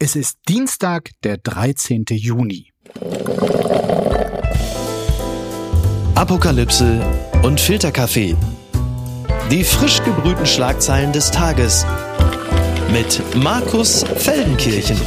Es ist Dienstag, der 13. Juni. Apokalypse und Filterkaffee. Die frisch gebrühten Schlagzeilen des Tages mit Markus Feldenkirchen.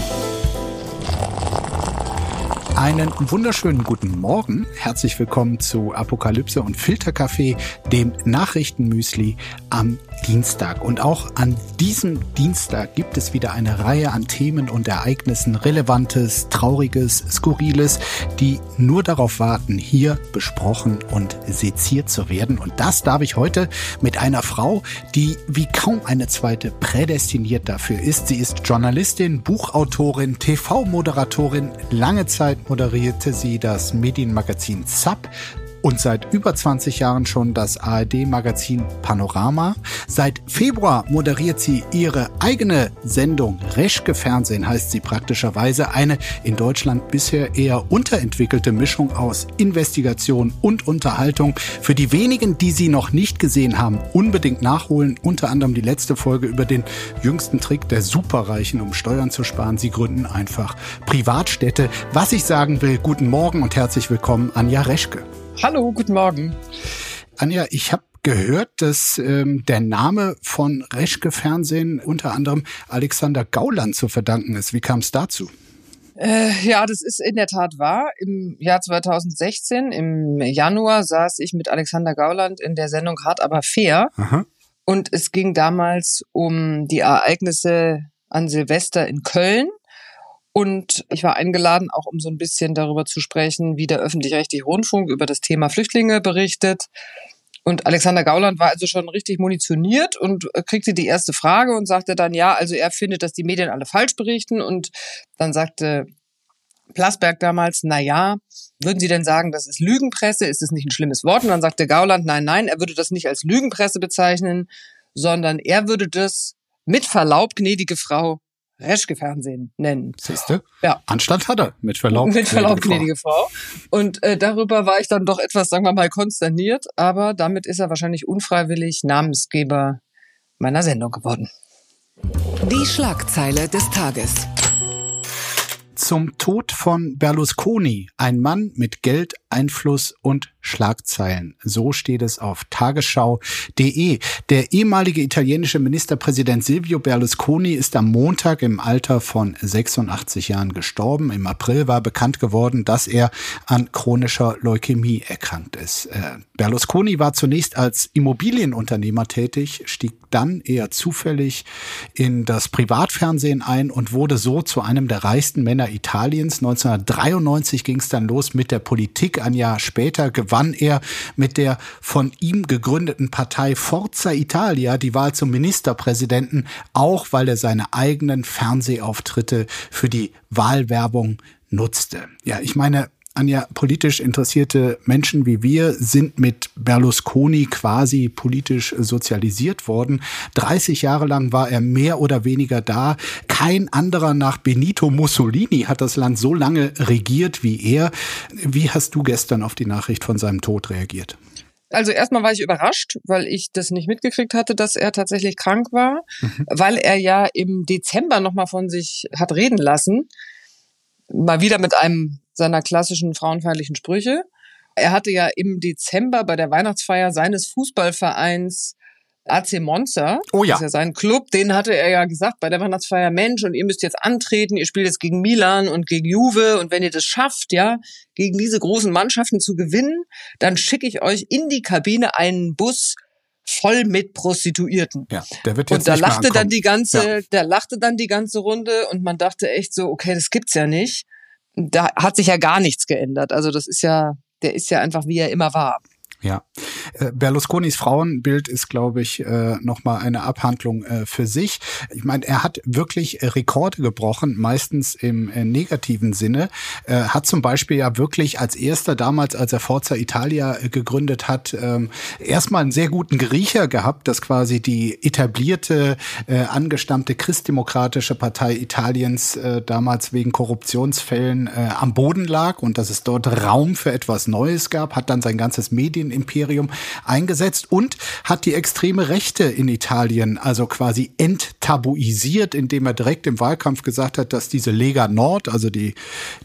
Einen wunderschönen guten Morgen. Herzlich willkommen zu Apokalypse und Filterkaffee, dem Nachrichtenmüsli am Dienstag. Und auch an diesem Dienstag gibt es wieder eine Reihe an Themen und Ereignissen, Relevantes, Trauriges, Skurriles, die nur darauf warten, hier besprochen und seziert zu werden. Und das darf ich heute mit einer Frau, die wie kaum eine zweite prädestiniert dafür ist. Sie ist Journalistin, Buchautorin, TV-Moderatorin. Lange Zeit moderierte sie das Medienmagazin ZAP und seit über 20 Jahren schon das ARD-Magazin Panorama. Seit Februar moderiert sie ihre eigene Sendung Reschke Fernsehen heißt sie praktischerweise eine in Deutschland bisher eher unterentwickelte Mischung aus Investigation und Unterhaltung. Für die wenigen, die sie noch nicht gesehen haben, unbedingt nachholen. Unter anderem die letzte Folge über den jüngsten Trick der Superreichen, um Steuern zu sparen. Sie gründen einfach Privatstädte. Was ich sagen will, guten Morgen und herzlich willkommen, Anja Reschke. Hallo, guten Morgen. Anja, ich habe gehört, dass ähm, der Name von Reschke Fernsehen unter anderem Alexander Gauland zu verdanken ist. Wie kam es dazu? Äh, ja, das ist in der Tat wahr. Im Jahr 2016, im Januar, saß ich mit Alexander Gauland in der Sendung Hart aber fair. Aha. Und es ging damals um die Ereignisse an Silvester in Köln. Und ich war eingeladen, auch um so ein bisschen darüber zu sprechen, wie der öffentlich-rechtliche Rundfunk über das Thema Flüchtlinge berichtet. Und Alexander Gauland war also schon richtig munitioniert und kriegte die erste Frage und sagte dann, ja, also er findet, dass die Medien alle falsch berichten. Und dann sagte Plasberg damals, na ja, würden Sie denn sagen, das ist Lügenpresse? Ist es nicht ein schlimmes Wort? Und dann sagte Gauland, nein, nein, er würde das nicht als Lügenpresse bezeichnen, sondern er würde das mit Verlaub, gnädige Frau, Reschke-Fernsehen nennen. Siehste? Ja. Anstand hat er, mit Verlaub. Mit Verlaub, gnädige Frau. Und äh, darüber war ich dann doch etwas, sagen wir mal, konsterniert, aber damit ist er wahrscheinlich unfreiwillig Namensgeber meiner Sendung geworden. Die Schlagzeile des Tages zum Tod von Berlusconi, ein Mann mit Geld, Einfluss und Schlagzeilen. So steht es auf tagesschau.de. Der ehemalige italienische Ministerpräsident Silvio Berlusconi ist am Montag im Alter von 86 Jahren gestorben. Im April war bekannt geworden, dass er an chronischer Leukämie erkrankt ist. Äh, Berlusconi war zunächst als Immobilienunternehmer tätig, stieg dann eher zufällig in das Privatfernsehen ein und wurde so zu einem der reichsten Männer Italiens. 1993 ging es dann los mit der Politik. Ein Jahr später er mit der von ihm gegründeten Partei Forza Italia die Wahl zum Ministerpräsidenten, auch weil er seine eigenen Fernsehauftritte für die Wahlwerbung nutzte. Ja, ich meine, Anja, politisch interessierte Menschen wie wir sind mit Berlusconi quasi politisch sozialisiert worden. 30 Jahre lang war er mehr oder weniger da. Kein anderer nach Benito Mussolini hat das Land so lange regiert wie er. Wie hast du gestern auf die Nachricht von seinem Tod reagiert? Also erstmal war ich überrascht, weil ich das nicht mitgekriegt hatte, dass er tatsächlich krank war, mhm. weil er ja im Dezember nochmal von sich hat reden lassen. Mal wieder mit einem seiner klassischen frauenfeindlichen Sprüche. Er hatte ja im Dezember bei der Weihnachtsfeier seines Fußballvereins AC Monza, oh ja. das ist ja sein Club, den hatte er ja gesagt bei der Weihnachtsfeier, Mensch, und ihr müsst jetzt antreten, ihr spielt jetzt gegen Milan und gegen Juve und wenn ihr das schafft, ja, gegen diese großen Mannschaften zu gewinnen, dann schicke ich euch in die Kabine einen Bus voll mit Prostituierten. Ja, der wird jetzt und da lachte dann die ganze, ja. der lachte dann die ganze Runde und man dachte echt so, okay, das gibt's ja nicht da hat sich ja gar nichts geändert. Also das ist ja, der ist ja einfach wie er immer war. Ja, äh, Berlusconis Frauenbild ist, glaube ich, äh, nochmal eine Abhandlung äh, für sich. Ich meine, er hat wirklich Rekorde gebrochen, meistens im negativen Sinne. Hat zum Beispiel ja wirklich als erster damals, als er Forza Italia gegründet hat, ähm, erstmal einen sehr guten Griecher gehabt, dass quasi die etablierte, angestammte christdemokratische Partei Italiens damals wegen Korruptionsfällen am Boden lag und dass es dort Raum für etwas Neues gab, hat dann sein ganzes Medien Medienimperium eingesetzt und hat die extreme Rechte in Italien also quasi enttabuisiert, indem er direkt im Wahlkampf gesagt hat, dass diese Lega Nord, also die,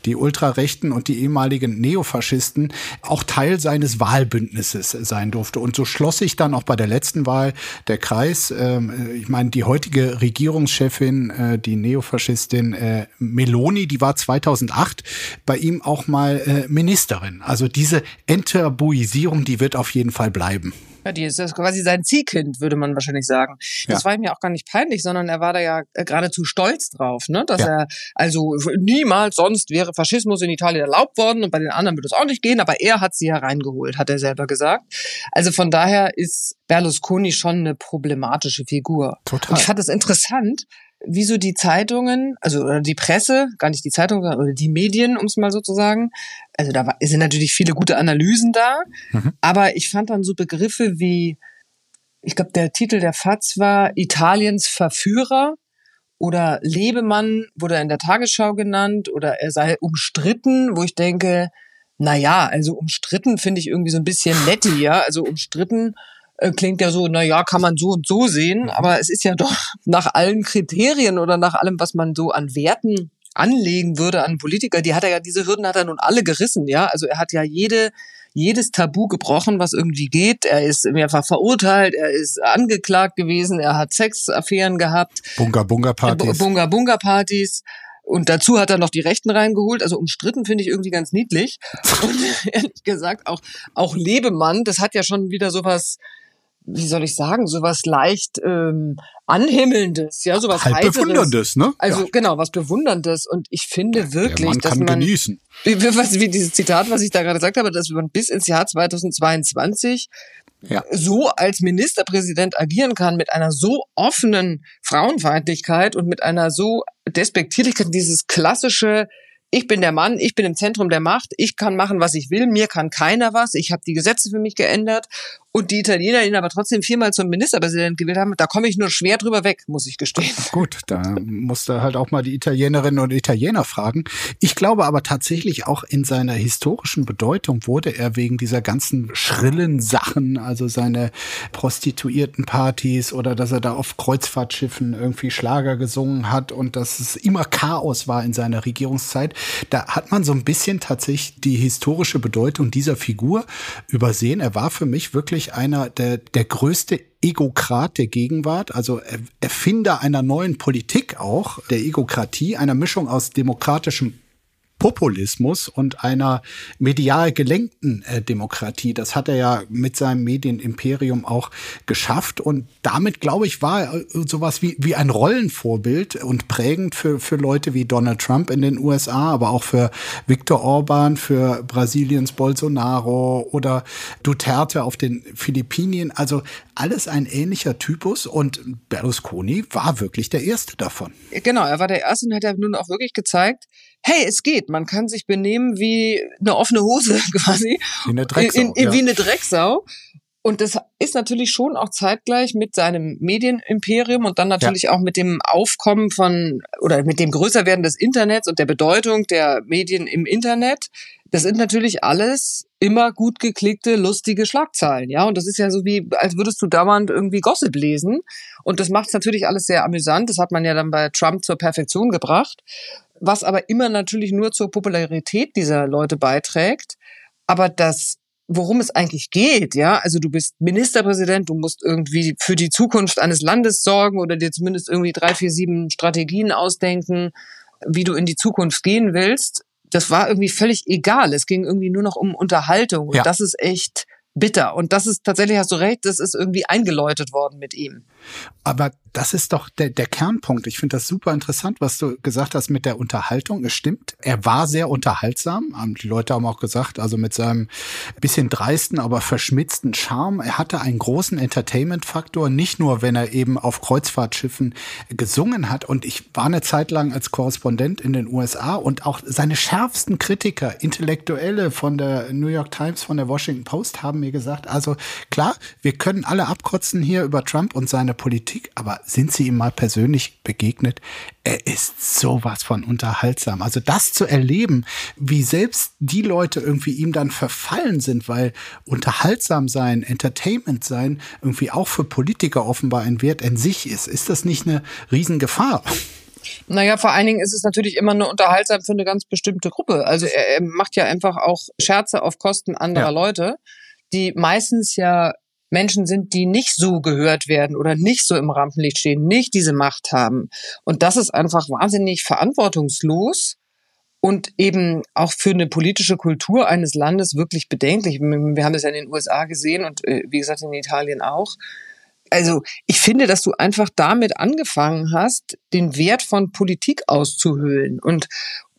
die Ultrarechten und die ehemaligen Neofaschisten, auch Teil seines Wahlbündnisses sein durfte. Und so schloss sich dann auch bei der letzten Wahl der Kreis. Ähm, ich meine, die heutige Regierungschefin, äh, die Neofaschistin äh, Meloni, die war 2008 bei ihm auch mal äh, Ministerin. Also diese Enttabuisierung, die wird auf jeden Fall bleiben. Ja, die ist quasi sein Ziehkind, würde man wahrscheinlich sagen. Das ja. war ihm ja auch gar nicht peinlich, sondern er war da ja äh, geradezu stolz drauf, ne? Dass ja. er also niemals sonst wäre Faschismus in Italien erlaubt worden und bei den anderen würde es auch nicht gehen, aber er hat sie hereingeholt, hat er selber gesagt. Also von daher ist Berlusconi schon eine problematische Figur. Total. Und ich fand es interessant, wieso die Zeitungen, also oder die Presse, gar nicht die Zeitungen, oder die Medien, um es mal so zu sagen, also da sind natürlich viele gute Analysen da, mhm. aber ich fand dann so Begriffe wie, ich glaube, der Titel der FAZ war Italiens Verführer oder Lebemann wurde in der Tagesschau genannt oder er sei umstritten, wo ich denke, na ja, also umstritten finde ich irgendwie so ein bisschen netti, ja, also umstritten äh, klingt ja so, na ja, kann man so und so sehen, mhm. aber es ist ja doch nach allen Kriterien oder nach allem, was man so an Werten anlegen würde an Politiker, die hat er ja, diese Hürden hat er nun alle gerissen, ja. Also er hat ja jede, jedes Tabu gebrochen, was irgendwie geht. Er ist mehrfach verurteilt, er ist angeklagt gewesen, er hat Sexaffären gehabt. Bunga-Bunga-Partys. Bunga-Bunga-Partys. Und dazu hat er noch die Rechten reingeholt. Also umstritten finde ich irgendwie ganz niedlich. Und ehrlich gesagt, auch, auch Lebemann, das hat ja schon wieder sowas, wie soll ich sagen, sowas leicht ähm, anhimmelndes, ja, sowas halt Heiteres. bewunderndes, ne? Also ja. genau, was bewunderndes und ich finde wirklich, man dass man genießen. Wie, wie, wie dieses Zitat, was ich da gerade gesagt habe, dass man bis ins Jahr 2022 ja. so als Ministerpräsident agieren kann mit einer so offenen Frauenfeindlichkeit und mit einer so Despektierlichkeit, dieses klassische ich bin der Mann, ich bin im Zentrum der Macht, ich kann machen, was ich will, mir kann keiner was, ich habe die Gesetze für mich geändert und die Italiener ihn aber trotzdem viermal zum Ministerpräsident gewählt haben, da komme ich nur schwer drüber weg, muss ich gestehen. Gut, da musste halt auch mal die Italienerinnen und Italiener fragen. Ich glaube aber tatsächlich auch in seiner historischen Bedeutung wurde er wegen dieser ganzen schrillen Sachen, also seine Prostituiertenpartys oder dass er da auf Kreuzfahrtschiffen irgendwie Schlager gesungen hat und dass es immer Chaos war in seiner Regierungszeit, da hat man so ein bisschen tatsächlich die historische Bedeutung dieser Figur übersehen. Er war für mich wirklich wirklich einer der, der größte Egokrat der Gegenwart, also Erfinder einer neuen Politik auch, der Egokratie, einer Mischung aus demokratischem Populismus und einer medial gelenkten äh, Demokratie. Das hat er ja mit seinem Medienimperium auch geschafft und damit, glaube ich, war er sowas wie, wie ein Rollenvorbild und prägend für, für Leute wie Donald Trump in den USA, aber auch für Viktor Orban, für Brasiliens Bolsonaro oder Duterte auf den Philippinen. Also alles ein ähnlicher Typus und Berlusconi war wirklich der erste davon. Genau, er war der erste und hat ja nun auch wirklich gezeigt, hey, es geht, man kann sich benehmen wie eine offene Hose quasi. Wie eine Drecksau. In, in, ja. Wie eine Drecksau. Und das ist natürlich schon auch zeitgleich mit seinem Medienimperium und dann natürlich ja. auch mit dem Aufkommen von oder mit dem Größerwerden des Internets und der Bedeutung der Medien im Internet. Das sind natürlich alles immer gut geklickte, lustige Schlagzeilen, ja. Und das ist ja so wie, als würdest du dauernd irgendwie Gossip lesen. Und das macht es natürlich alles sehr amüsant. Das hat man ja dann bei Trump zur Perfektion gebracht was aber immer natürlich nur zur Popularität dieser Leute beiträgt. Aber das, worum es eigentlich geht, ja, also du bist Ministerpräsident, du musst irgendwie für die Zukunft eines Landes sorgen oder dir zumindest irgendwie drei, vier, sieben Strategien ausdenken, wie du in die Zukunft gehen willst. Das war irgendwie völlig egal. Es ging irgendwie nur noch um Unterhaltung. Und ja. das ist echt bitter. Und das ist tatsächlich, hast du recht, das ist irgendwie eingeläutet worden mit ihm. Aber das ist doch der, der Kernpunkt. Ich finde das super interessant, was du gesagt hast mit der Unterhaltung. Es stimmt, er war sehr unterhaltsam. Die Leute haben auch gesagt, also mit seinem bisschen dreisten, aber verschmitzten Charme. Er hatte einen großen Entertainment-Faktor, nicht nur, wenn er eben auf Kreuzfahrtschiffen gesungen hat. Und ich war eine Zeit lang als Korrespondent in den USA und auch seine schärfsten Kritiker, Intellektuelle von der New York Times, von der Washington Post haben mir gesagt, also klar, wir können alle abkotzen hier über Trump und seine Politik, aber sind Sie ihm mal persönlich begegnet? Er ist sowas von unterhaltsam. Also das zu erleben, wie selbst die Leute irgendwie ihm dann verfallen sind, weil unterhaltsam sein, Entertainment sein irgendwie auch für Politiker offenbar ein Wert in sich ist. Ist das nicht eine Riesengefahr? Naja, vor allen Dingen ist es natürlich immer nur unterhaltsam für eine ganz bestimmte Gruppe. Also er, er macht ja einfach auch Scherze auf Kosten anderer ja. Leute, die meistens ja Menschen sind, die nicht so gehört werden oder nicht so im Rampenlicht stehen, nicht diese Macht haben. Und das ist einfach wahnsinnig verantwortungslos und eben auch für eine politische Kultur eines Landes wirklich bedenklich. Wir haben das ja in den USA gesehen und äh, wie gesagt in Italien auch also ich finde, dass du einfach damit angefangen hast, den Wert von Politik auszuhöhlen und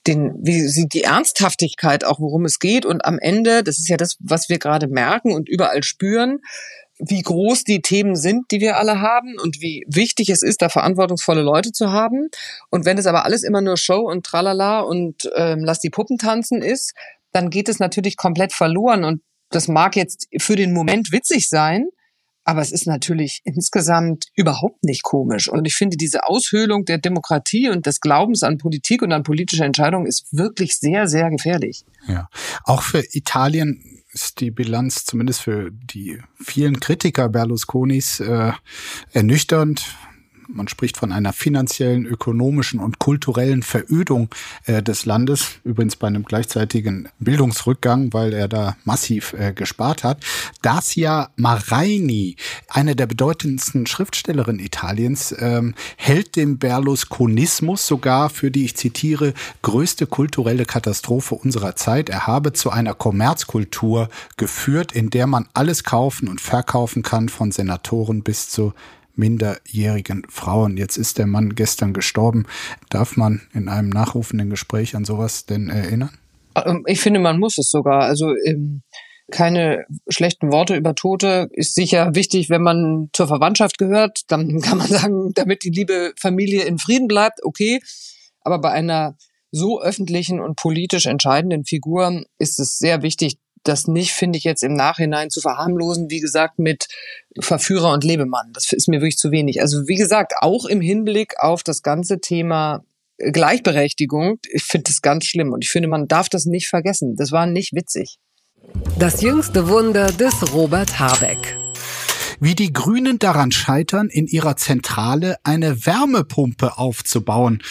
den, wie sie die Ernsthaftigkeit auch, worum es geht. Und am Ende, das ist ja das, was wir gerade merken und überall spüren, wie groß die Themen sind, die wir alle haben und wie wichtig es ist, da verantwortungsvolle Leute zu haben. Und wenn es aber alles immer nur Show und Tralala und ähm, lass die Puppen tanzen ist, dann geht es natürlich komplett verloren. Und das mag jetzt für den Moment witzig sein, aber es ist natürlich insgesamt überhaupt nicht komisch. Und ich finde, diese Aushöhlung der Demokratie und des Glaubens an Politik und an politische Entscheidungen ist wirklich sehr, sehr gefährlich. Ja, auch für Italien ist die Bilanz zumindest für die vielen Kritiker Berlusconis äh, ernüchternd man spricht von einer finanziellen, ökonomischen und kulturellen Verödung äh, des Landes. Übrigens bei einem gleichzeitigen Bildungsrückgang, weil er da massiv äh, gespart hat. Dacia Maraini, eine der bedeutendsten Schriftstellerinnen Italiens, ähm, hält den Berlusconismus sogar für die, ich zitiere, größte kulturelle Katastrophe unserer Zeit. Er habe zu einer Kommerzkultur geführt, in der man alles kaufen und verkaufen kann, von Senatoren bis zu minderjährigen Frauen. Jetzt ist der Mann gestern gestorben. Darf man in einem nachrufenden Gespräch an sowas denn erinnern? Ähm, ich finde, man muss es sogar. Also ähm, keine schlechten Worte über Tote ist sicher wichtig, wenn man zur Verwandtschaft gehört. Dann kann man sagen, damit die liebe Familie in Frieden bleibt, okay. Aber bei einer so öffentlichen und politisch entscheidenden Figur ist es sehr wichtig, das nicht, finde ich, jetzt im Nachhinein zu verharmlosen, wie gesagt, mit Verführer und Lebemann. Das ist mir wirklich zu wenig. Also wie gesagt, auch im Hinblick auf das ganze Thema Gleichberechtigung, ich finde das ganz schlimm und ich finde, man darf das nicht vergessen. Das war nicht witzig. Das jüngste Wunder des Robert Habeck. Wie die Grünen daran scheitern, in ihrer Zentrale eine Wärmepumpe aufzubauen.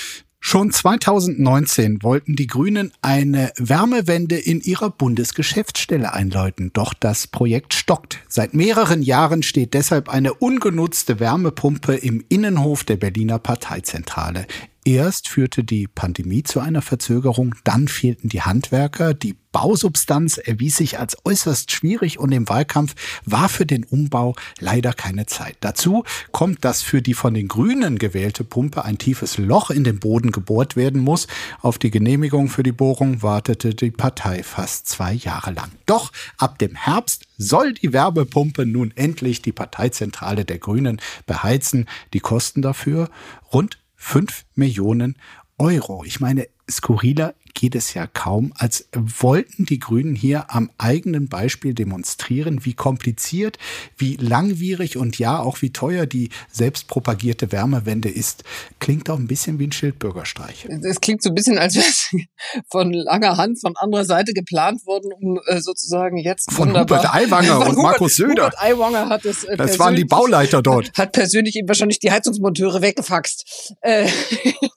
Schon 2019 wollten die Grünen eine Wärmewende in ihrer Bundesgeschäftsstelle einläuten. Doch das Projekt stockt. Seit mehreren Jahren steht deshalb eine ungenutzte Wärmepumpe im Innenhof der Berliner Parteizentrale. Erst führte die Pandemie zu einer Verzögerung, dann fehlten die Handwerker, die Bausubstanz erwies sich als äußerst schwierig und im Wahlkampf war für den Umbau leider keine Zeit. Dazu kommt, dass für die von den Grünen gewählte Pumpe ein tiefes Loch in den Boden gebohrt werden muss. Auf die Genehmigung für die Bohrung wartete die Partei fast zwei Jahre lang. Doch ab dem Herbst soll die Werbepumpe nun endlich die Parteizentrale der Grünen beheizen. Die Kosten dafür rund 5 Millionen Euro. Ich meine, skurriler geht es ja kaum, als wollten die Grünen hier am eigenen Beispiel demonstrieren, wie kompliziert, wie langwierig und ja auch wie teuer die selbstpropagierte Wärmewende ist. Klingt auch ein bisschen wie ein Schildbürgerstreich. Es klingt so ein bisschen, als wäre es von langer Hand von anderer Seite geplant worden, um äh, sozusagen jetzt von wunderbar, Hubert Aiwanger und Hubert, Markus Söder. Hubert Aiwanger hat es. Äh, das waren die Bauleiter dort. Hat persönlich eben wahrscheinlich die Heizungsmonteure weggefaxt. Äh,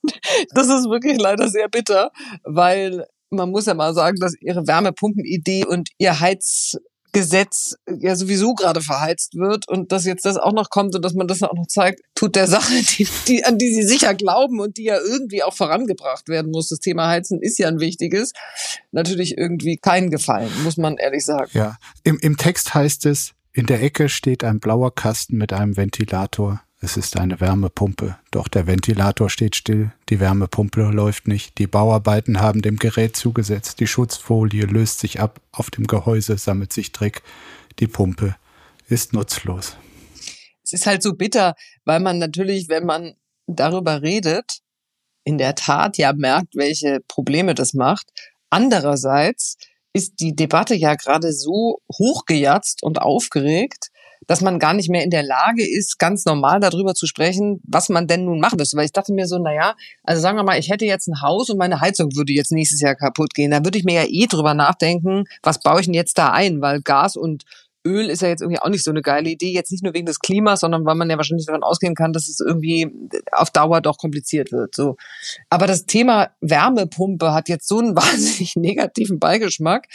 das ist wirklich leider sehr bitter, weil man muss ja mal sagen, dass ihre Wärmepumpenidee und ihr Heizgesetz ja sowieso gerade verheizt wird und dass jetzt das auch noch kommt und dass man das auch noch zeigt, tut der Sache, die, die, an die sie sicher glauben und die ja irgendwie auch vorangebracht werden muss. Das Thema Heizen ist ja ein wichtiges. Natürlich irgendwie keinen Gefallen, muss man ehrlich sagen. Ja, im, im Text heißt es, in der Ecke steht ein blauer Kasten mit einem Ventilator. Es ist eine Wärmepumpe, doch der Ventilator steht still, die Wärmepumpe läuft nicht, die Bauarbeiten haben dem Gerät zugesetzt, die Schutzfolie löst sich ab, auf dem Gehäuse sammelt sich Dreck, die Pumpe ist nutzlos. Es ist halt so bitter, weil man natürlich, wenn man darüber redet, in der Tat ja merkt, welche Probleme das macht. Andererseits ist die Debatte ja gerade so hochgejatzt und aufgeregt, dass man gar nicht mehr in der Lage ist, ganz normal darüber zu sprechen, was man denn nun machen müsste. Weil ich dachte mir so, na ja, also sagen wir mal, ich hätte jetzt ein Haus und meine Heizung würde jetzt nächstes Jahr kaputt gehen. Da würde ich mir ja eh drüber nachdenken, was baue ich denn jetzt da ein? Weil Gas und Öl ist ja jetzt irgendwie auch nicht so eine geile Idee, jetzt nicht nur wegen des Klimas, sondern weil man ja wahrscheinlich davon ausgehen kann, dass es irgendwie auf Dauer doch kompliziert wird. So. Aber das Thema Wärmepumpe hat jetzt so einen wahnsinnig negativen Beigeschmack,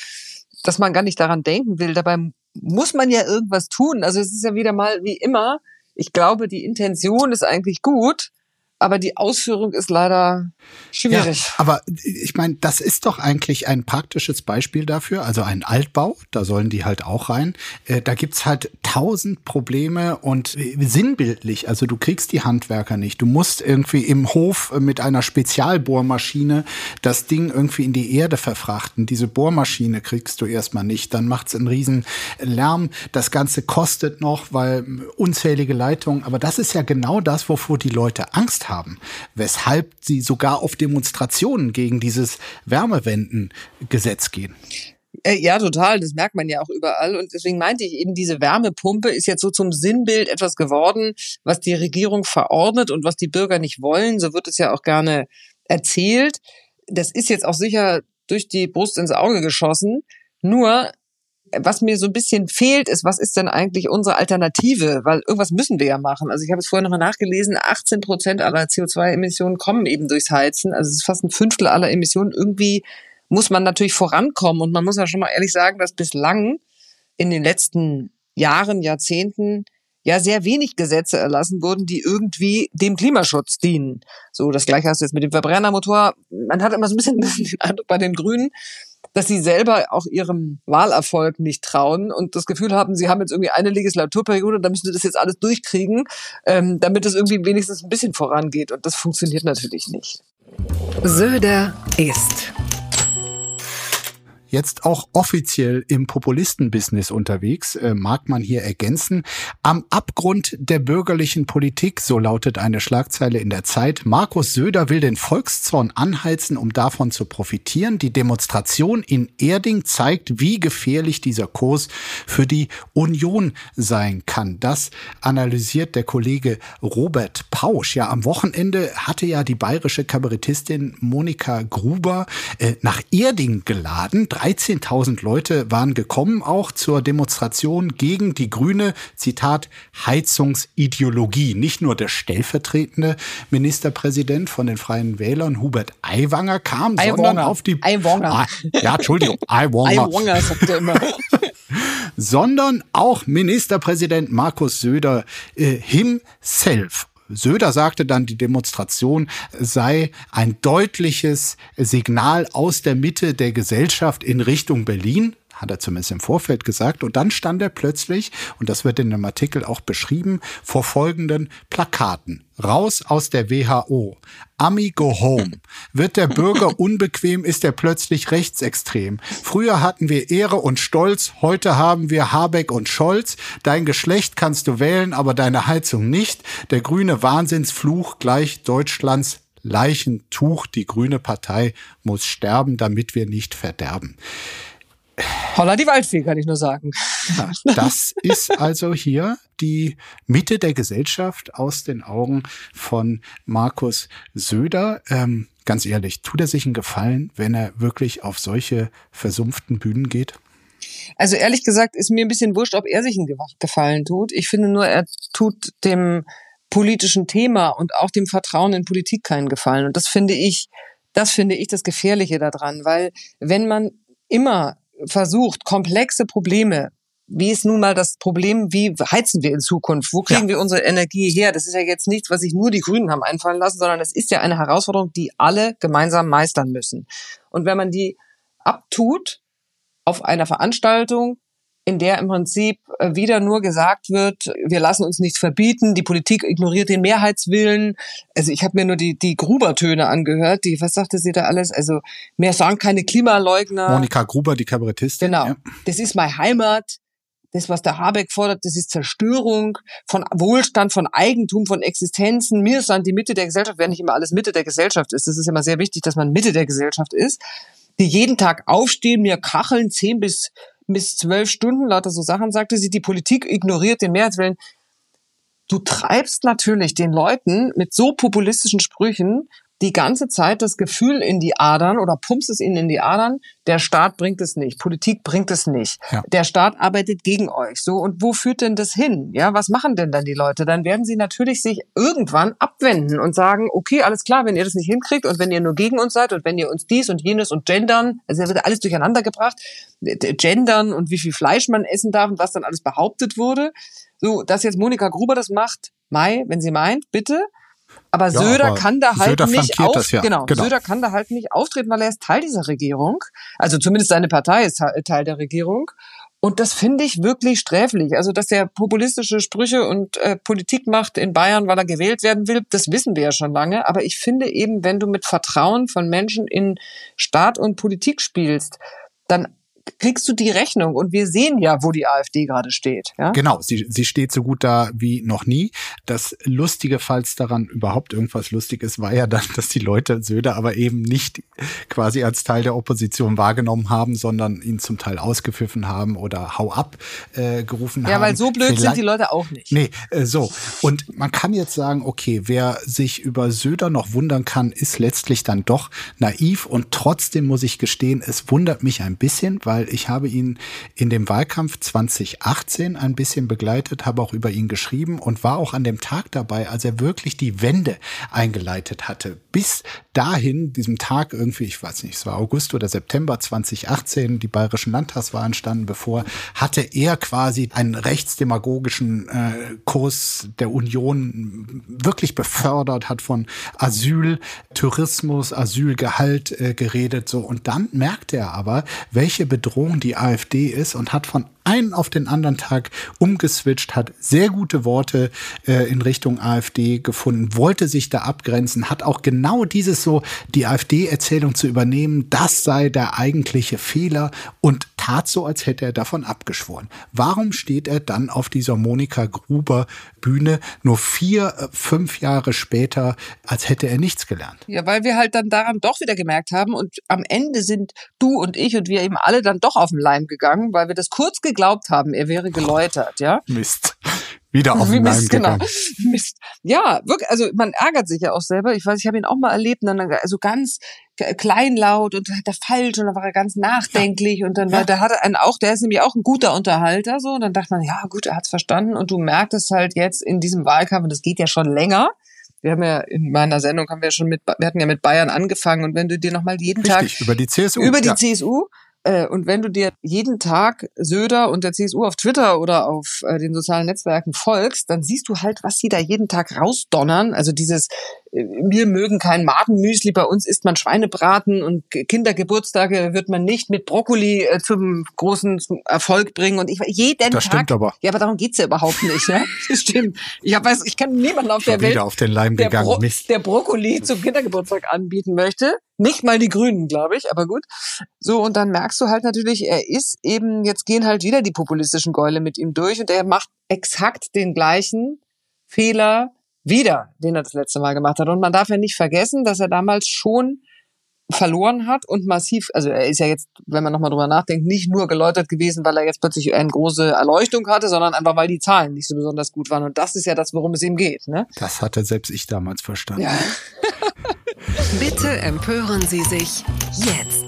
dass man gar nicht daran denken will. Dabei muss man ja irgendwas tun. Also es ist ja wieder mal wie immer. Ich glaube, die Intention ist eigentlich gut, aber die Ausführung ist leider schwierig. Ja, aber ich meine, das ist doch eigentlich ein praktisches Beispiel dafür, also ein Altbau, da sollen die halt auch rein. Äh, da gibt's halt tausend Probleme und äh, sinnbildlich, also du kriegst die Handwerker nicht. Du musst irgendwie im Hof mit einer Spezialbohrmaschine das Ding irgendwie in die Erde verfrachten. Diese Bohrmaschine kriegst du erstmal nicht, dann macht's einen riesen Lärm. Das Ganze kostet noch, weil unzählige Leitungen, aber das ist ja genau das, wovor die Leute Angst haben, weshalb sie sogar auf Demonstrationen gegen dieses Wärmewendengesetz gehen. Äh, ja, total. Das merkt man ja auch überall. Und deswegen meinte ich eben, diese Wärmepumpe ist jetzt so zum Sinnbild etwas geworden, was die Regierung verordnet und was die Bürger nicht wollen. So wird es ja auch gerne erzählt. Das ist jetzt auch sicher durch die Brust ins Auge geschossen. Nur was mir so ein bisschen fehlt, ist, was ist denn eigentlich unsere Alternative? Weil irgendwas müssen wir ja machen. Also ich habe es vorher nochmal nachgelesen, 18 Prozent aller CO2-Emissionen kommen eben durchs Heizen. Also es ist fast ein Fünftel aller Emissionen. Irgendwie muss man natürlich vorankommen. Und man muss ja schon mal ehrlich sagen, dass bislang in den letzten Jahren, Jahrzehnten ja sehr wenig Gesetze erlassen wurden, die irgendwie dem Klimaschutz dienen. So, das gleiche hast du jetzt mit dem Verbrennermotor. Man hat immer so ein bisschen den Eindruck bei den Grünen, dass sie selber auch ihrem Wahlerfolg nicht trauen und das Gefühl haben, sie haben jetzt irgendwie eine Legislaturperiode, da müssen sie das jetzt alles durchkriegen, ähm, damit es irgendwie wenigstens ein bisschen vorangeht. Und das funktioniert natürlich nicht. Söder ist jetzt auch offiziell im Populistenbusiness unterwegs, äh, mag man hier ergänzen. Am Abgrund der bürgerlichen Politik, so lautet eine Schlagzeile in der Zeit. Markus Söder will den Volkszorn anheizen, um davon zu profitieren. Die Demonstration in Erding zeigt, wie gefährlich dieser Kurs für die Union sein kann. Das analysiert der Kollege Robert Pausch. Ja, am Wochenende hatte ja die bayerische Kabarettistin Monika Gruber äh, nach Erding geladen. 13.000 Leute waren gekommen, auch zur Demonstration gegen die grüne, Zitat, Heizungsideologie. Nicht nur der stellvertretende Ministerpräsident von den Freien Wählern, Hubert Aiwanger, kam, Aiwanger. sondern auf die... Aiwanger. Ah, ja, Entschuldigung, Aiwanger. Aiwanger sagt er immer. sondern auch Ministerpräsident Markus Söder äh, himself. Söder sagte dann, die Demonstration sei ein deutliches Signal aus der Mitte der Gesellschaft in Richtung Berlin hat er zumindest im Vorfeld gesagt. Und dann stand er plötzlich, und das wird in dem Artikel auch beschrieben, vor folgenden Plakaten. Raus aus der WHO. Ami go home. Wird der Bürger unbequem, ist er plötzlich rechtsextrem. Früher hatten wir Ehre und Stolz, heute haben wir Habeck und Scholz. Dein Geschlecht kannst du wählen, aber deine Heizung nicht. Der grüne Wahnsinnsfluch gleich Deutschlands Leichentuch. Die grüne Partei muss sterben, damit wir nicht verderben. Holla die Waldfee, kann ich nur sagen. Ja, das ist also hier die Mitte der Gesellschaft aus den Augen von Markus Söder. Ähm, ganz ehrlich, tut er sich einen Gefallen, wenn er wirklich auf solche versumpften Bühnen geht? Also ehrlich gesagt ist mir ein bisschen wurscht, ob er sich einen Gefallen tut. Ich finde nur, er tut dem politischen Thema und auch dem Vertrauen in Politik keinen Gefallen. Und das finde ich, das finde ich das Gefährliche daran, weil wenn man immer versucht, komplexe Probleme wie ist nun mal das Problem, wie heizen wir in Zukunft? Wo kriegen ja. wir unsere Energie her? Das ist ja jetzt nichts, was sich nur die Grünen haben einfallen lassen, sondern das ist ja eine Herausforderung, die alle gemeinsam meistern müssen. Und wenn man die abtut auf einer Veranstaltung, in der im Prinzip äh, wieder nur gesagt wird, wir lassen uns nichts verbieten, die Politik ignoriert den Mehrheitswillen. Also ich habe mir nur die, die Gruber-Töne angehört, die, was sagte sie da alles? Also mehr sagen keine Klimaleugner. Monika Gruber, die Kabarettistin. Genau. Ja. Das ist meine Heimat. Das, was der Habeck fordert, das ist Zerstörung von Wohlstand, von Eigentum, von Existenzen. Wir sind die Mitte der Gesellschaft, wenn nicht immer alles Mitte der Gesellschaft ist. Das ist immer sehr wichtig, dass man Mitte der Gesellschaft ist die jeden Tag aufstehen, mir kacheln, 10 bis bis zwölf Stunden, lauter so Sachen sagte sie, die Politik ignoriert den Mehrheitswillen. Du treibst natürlich den Leuten mit so populistischen Sprüchen die ganze Zeit das Gefühl in die Adern oder pumpst es ihnen in die Adern, der Staat bringt es nicht, Politik bringt es nicht. Ja. Der Staat arbeitet gegen euch. So und wo führt denn das hin? Ja, was machen denn dann die Leute? Dann werden sie natürlich sich irgendwann abwenden und sagen, okay, alles klar, wenn ihr das nicht hinkriegt und wenn ihr nur gegen uns seid und wenn ihr uns dies und jenes und gendern, also wird alles durcheinander gebracht, gendern und wie viel Fleisch man essen darf und was dann alles behauptet wurde. So, dass jetzt Monika Gruber das macht, Mai, wenn sie meint, bitte. Aber ja, Söder aber kann da halt Söder nicht auf, ja. genau, genau, Söder kann da halt nicht auftreten, weil er ist Teil dieser Regierung. Also zumindest seine Partei ist Teil der Regierung. Und das finde ich wirklich sträflich. Also, dass er populistische Sprüche und äh, Politik macht in Bayern, weil er gewählt werden will, das wissen wir ja schon lange. Aber ich finde eben, wenn du mit Vertrauen von Menschen in Staat und Politik spielst, dann kriegst du die Rechnung. Und wir sehen ja, wo die AfD gerade steht. Ja? Genau, sie, sie steht so gut da wie noch nie. Das Lustige, falls daran überhaupt irgendwas lustig ist, war ja dann, dass die Leute Söder aber eben nicht quasi als Teil der Opposition wahrgenommen haben, sondern ihn zum Teil ausgepfiffen haben oder Hau ab äh, gerufen ja, haben. Ja, weil so blöd Vielleicht, sind die Leute auch nicht. Nee, äh, so. Und man kann jetzt sagen, okay, wer sich über Söder noch wundern kann, ist letztlich dann doch naiv. Und trotzdem muss ich gestehen, es wundert mich ein bisschen, weil weil ich habe ihn in dem Wahlkampf 2018 ein bisschen begleitet, habe auch über ihn geschrieben und war auch an dem Tag dabei, als er wirklich die Wende eingeleitet hatte. Bis dahin, diesem Tag irgendwie, ich weiß nicht, es war August oder September 2018, die bayerischen Landtagswahlen standen bevor, hatte er quasi einen rechtsdemagogischen äh, Kurs der Union wirklich befördert, hat von Asyl, Tourismus, Asylgehalt äh, geredet, so. Und dann merkte er aber, welche Bedrohung die AfD ist und hat von einen auf den anderen Tag umgeswitcht, hat sehr gute Worte äh, in Richtung AfD gefunden, wollte sich da abgrenzen, hat auch genau dieses so, die AfD-Erzählung zu übernehmen, das sei der eigentliche Fehler und tat so, als hätte er davon abgeschworen. Warum steht er dann auf dieser Monika Gruber Bühne nur vier, äh, fünf Jahre später, als hätte er nichts gelernt? Ja, weil wir halt dann daran doch wieder gemerkt haben und am Ende sind du und ich und wir eben alle dann doch auf den Leim gegangen, weil wir das kurz geglaubt haben, er wäre geläutert, ja. Mist. Wieder auf den Leim genau. Mist. Ja, wirklich, also man ärgert sich ja auch selber. Ich weiß, ich habe ihn auch mal erlebt, und dann also ganz kleinlaut und hat er falsch und dann war er ganz nachdenklich ja. und dann war, ja. der hatte einen auch, der ist nämlich auch ein guter Unterhalter so und dann dachte man, ja gut, er hat's verstanden und du merktest halt jetzt in diesem Wahlkampf und das geht ja schon länger. Wir haben ja in meiner Sendung haben wir schon mit, wir hatten ja mit Bayern angefangen und wenn du dir nochmal jeden Richtig, Tag über die CSU über die ja. CSU äh, und wenn du dir jeden Tag Söder und der CSU auf Twitter oder auf äh, den sozialen Netzwerken folgst, dann siehst du halt, was sie da jeden Tag rausdonnern. Also dieses wir mögen kein Madenmüsli, bei uns isst man Schweinebraten und Kindergeburtstage wird man nicht mit Brokkoli äh, zum großen Erfolg bringen und ich jeden das Tag. Stimmt aber. Ja, aber darum geht's ja überhaupt nicht, ja? Das stimmt. Ich weiß, ich kann niemanden auf der Welt, auf den Leim der, gegangen. Bro Mist. der Brokkoli zum Kindergeburtstag anbieten möchte. Nicht mal die Grünen, glaube ich, aber gut. So, und dann merkst du halt natürlich, er ist eben, jetzt gehen halt wieder die populistischen Gäule mit ihm durch und er macht exakt den gleichen Fehler, wieder, den er das letzte Mal gemacht hat. Und man darf ja nicht vergessen, dass er damals schon verloren hat und massiv, also er ist ja jetzt, wenn man nochmal drüber nachdenkt, nicht nur geläutert gewesen, weil er jetzt plötzlich eine große Erleuchtung hatte, sondern einfach, weil die Zahlen nicht so besonders gut waren. Und das ist ja das, worum es ihm geht. Ne? Das hatte selbst ich damals verstanden. Ja. Bitte empören Sie sich jetzt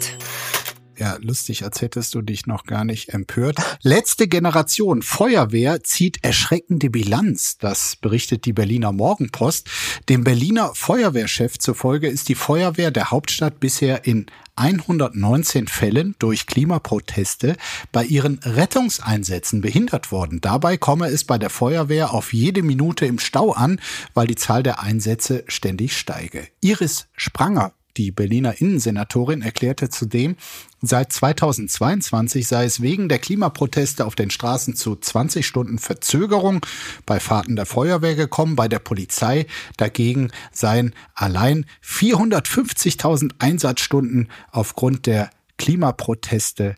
ja, lustig, als hättest du dich noch gar nicht empört. Letzte Generation Feuerwehr zieht erschreckende Bilanz. Das berichtet die Berliner Morgenpost. Dem Berliner Feuerwehrchef zufolge ist die Feuerwehr der Hauptstadt bisher in 119 Fällen durch Klimaproteste bei ihren Rettungseinsätzen behindert worden. Dabei komme es bei der Feuerwehr auf jede Minute im Stau an, weil die Zahl der Einsätze ständig steige. Iris Spranger die Berliner Innensenatorin erklärte zudem, seit 2022 sei es wegen der Klimaproteste auf den Straßen zu 20 Stunden Verzögerung bei Fahrten der Feuerwehr gekommen. Bei der Polizei dagegen seien allein 450.000 Einsatzstunden aufgrund der Klimaproteste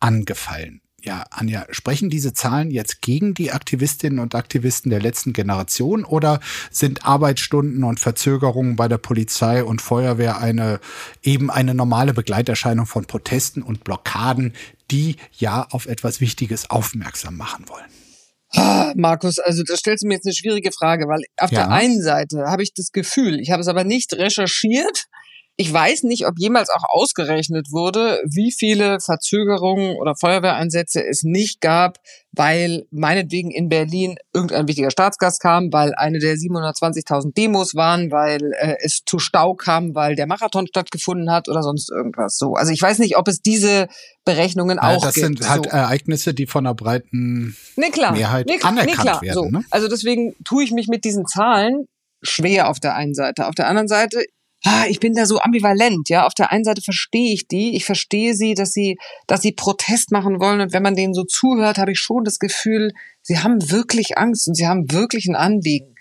angefallen. Ja, Anja, sprechen diese Zahlen jetzt gegen die Aktivistinnen und Aktivisten der letzten Generation oder sind Arbeitsstunden und Verzögerungen bei der Polizei und Feuerwehr eine eben eine normale Begleiterscheinung von Protesten und Blockaden, die ja auf etwas Wichtiges aufmerksam machen wollen? Ah, Markus, also da stellst du mir jetzt eine schwierige Frage, weil auf ja. der einen Seite habe ich das Gefühl, ich habe es aber nicht recherchiert, ich weiß nicht, ob jemals auch ausgerechnet wurde, wie viele Verzögerungen oder Feuerwehreinsätze es nicht gab, weil meinetwegen in Berlin irgendein wichtiger Staatsgast kam, weil eine der 720.000 Demos waren, weil äh, es zu Stau kam, weil der Marathon stattgefunden hat oder sonst irgendwas so. Also ich weiß nicht, ob es diese Berechnungen ja, auch das gibt. Das sind halt so. Ereignisse, die von der breiten nee, klar, Mehrheit nee, anerkannt nee, klar, werden. So. Ne? Also deswegen tue ich mich mit diesen Zahlen schwer auf der einen Seite. Auf der anderen Seite ah, ich bin da so ambivalent, ja. Auf der einen Seite verstehe ich die, ich verstehe sie, dass sie, dass sie Protest machen wollen und wenn man denen so zuhört, habe ich schon das Gefühl, sie haben wirklich Angst und sie haben wirklich ein Anliegen.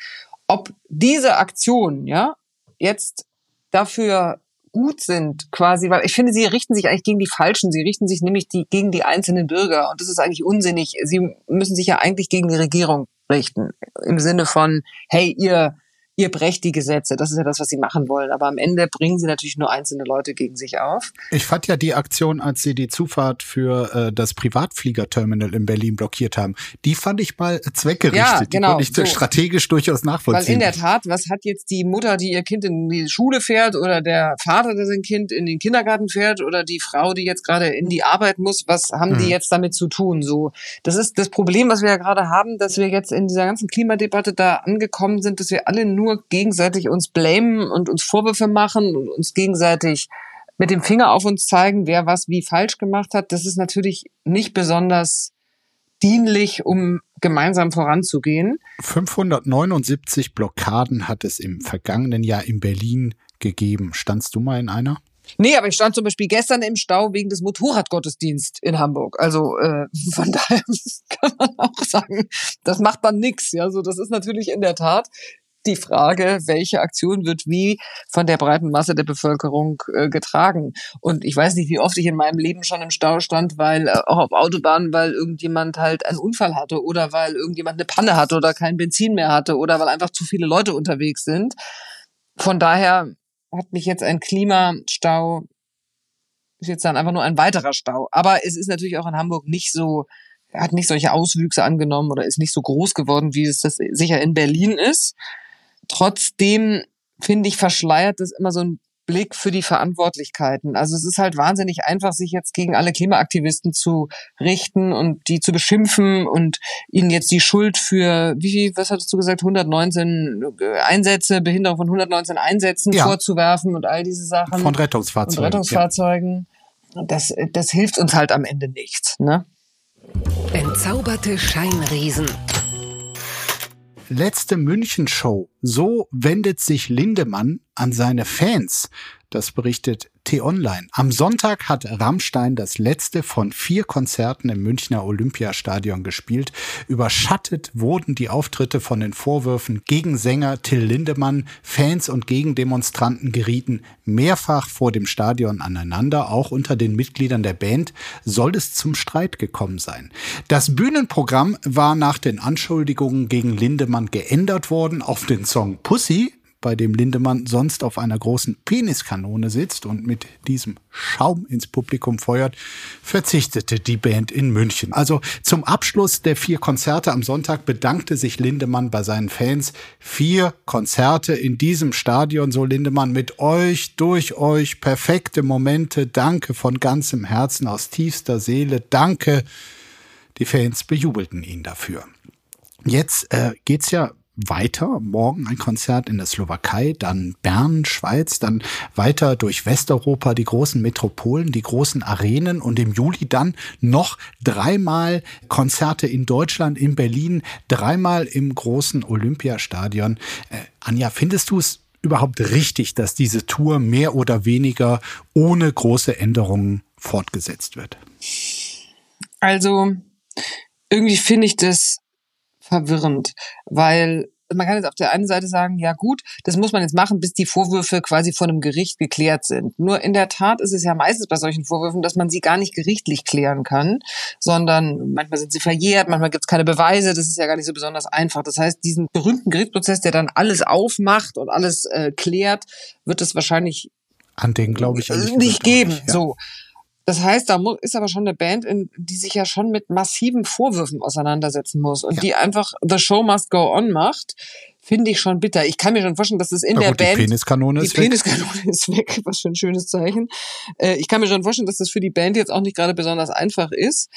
Ob diese Aktionen, ja, jetzt dafür gut sind, quasi, weil ich finde, sie richten sich eigentlich gegen die Falschen. Sie richten sich nämlich die, gegen die einzelnen Bürger. Und das ist eigentlich unsinnig. Sie müssen sich ja eigentlich gegen die Regierung richten. Im Sinne von, hey, ihr ihr brecht die Gesetze. Das ist ja das, was sie machen wollen. Aber am Ende bringen sie natürlich nur einzelne Leute gegen sich auf. Ich fand ja die Aktion, als sie die Zufahrt für äh, das Privatfliegerterminal in Berlin blockiert haben, die fand ich mal zweckgerichtet. Ja, genau. Die konnte ich so. strategisch durchaus nachvollziehen. Weil in der Tat, was hat jetzt die Mutter, die ihr Kind in die Schule fährt oder der Vater, der sein Kind in den Kindergarten fährt oder die Frau, die jetzt gerade in die Arbeit muss, was haben hm. die jetzt damit zu tun? So, das ist das Problem, was wir ja gerade haben, dass wir jetzt in dieser ganzen Klimadebatte da angekommen sind, dass wir alle nur nur gegenseitig uns blamen und uns Vorwürfe machen und uns gegenseitig mit dem Finger auf uns zeigen, wer was wie falsch gemacht hat, das ist natürlich nicht besonders dienlich, um gemeinsam voranzugehen. 579 Blockaden hat es im vergangenen Jahr in Berlin gegeben. Standst du mal in einer? Nee, aber ich stand zum Beispiel gestern im Stau wegen des Motorradgottesdienst in Hamburg. Also äh, von daher kann man auch sagen, das macht dann nix. Ja, so das ist natürlich in der Tat die Frage, welche Aktion wird wie von der breiten Masse der Bevölkerung äh, getragen. Und ich weiß nicht, wie oft ich in meinem Leben schon im Stau stand, weil äh, auch auf Autobahnen, weil irgendjemand halt einen Unfall hatte oder weil irgendjemand eine Panne hatte oder kein Benzin mehr hatte oder weil einfach zu viele Leute unterwegs sind. Von daher hat mich jetzt ein Klimastau ist jetzt dann einfach nur ein weiterer Stau. Aber es ist natürlich auch in Hamburg nicht so, hat nicht solche Auswüchse angenommen oder ist nicht so groß geworden, wie es das sicher in Berlin ist. Trotzdem finde ich, verschleiert das immer so ein Blick für die Verantwortlichkeiten. Also es ist halt wahnsinnig einfach, sich jetzt gegen alle Klimaaktivisten zu richten und die zu beschimpfen und ihnen jetzt die Schuld für, wie viel, was hattest du gesagt, 119 Einsätze, Behinderung von 119 Einsätzen ja. vorzuwerfen und all diese Sachen. Von Rettungsfahrzeugen. Und Rettungsfahrzeugen. Ja. Das, das hilft uns halt am Ende nichts, ne? Entzauberte Scheinriesen letzte München-Show. So wendet sich Lindemann an seine Fans. Das berichtet T-Online. Am Sonntag hat Rammstein das letzte von vier Konzerten im Münchner Olympiastadion gespielt. Überschattet wurden die Auftritte von den Vorwürfen gegen Sänger Till Lindemann. Fans und Gegendemonstranten gerieten mehrfach vor dem Stadion aneinander. Auch unter den Mitgliedern der Band soll es zum Streit gekommen sein. Das Bühnenprogramm war nach den Anschuldigungen gegen Lindemann geändert worden auf den Song Pussy bei dem Lindemann sonst auf einer großen Peniskanone sitzt und mit diesem Schaum ins Publikum feuert, verzichtete die Band in München. Also zum Abschluss der vier Konzerte am Sonntag bedankte sich Lindemann bei seinen Fans. Vier Konzerte in diesem Stadion, so Lindemann, mit euch, durch euch, perfekte Momente. Danke von ganzem Herzen, aus tiefster Seele. Danke. Die Fans bejubelten ihn dafür. Jetzt äh, geht's ja weiter. Morgen ein Konzert in der Slowakei, dann Bern, Schweiz, dann weiter durch Westeuropa, die großen Metropolen, die großen Arenen und im Juli dann noch dreimal Konzerte in Deutschland, in Berlin, dreimal im großen Olympiastadion. Äh, Anja, findest du es überhaupt richtig, dass diese Tour mehr oder weniger ohne große Änderungen fortgesetzt wird? Also irgendwie finde ich das verwirrend, weil man kann jetzt auf der einen Seite sagen, ja gut, das muss man jetzt machen, bis die Vorwürfe quasi von einem Gericht geklärt sind. Nur in der Tat ist es ja meistens bei solchen Vorwürfen, dass man sie gar nicht gerichtlich klären kann, sondern manchmal sind sie verjährt, manchmal gibt es keine Beweise, das ist ja gar nicht so besonders einfach. Das heißt, diesen berühmten Gerichtsprozess, der dann alles aufmacht und alles äh, klärt, wird es wahrscheinlich an den glaube ich nicht geben. Nicht, ja. So. Das heißt, da ist aber schon eine Band, die sich ja schon mit massiven Vorwürfen auseinandersetzen muss und ja. die einfach The Show Must Go On macht, finde ich schon bitter. Ich kann mir schon vorstellen, dass es in Na der gut, Band die Peniskanone ist die weg. Peniskanone ist weg, was für ein schönes Zeichen. Äh, ich kann mir schon vorstellen, dass das für die Band jetzt auch nicht gerade besonders einfach ist.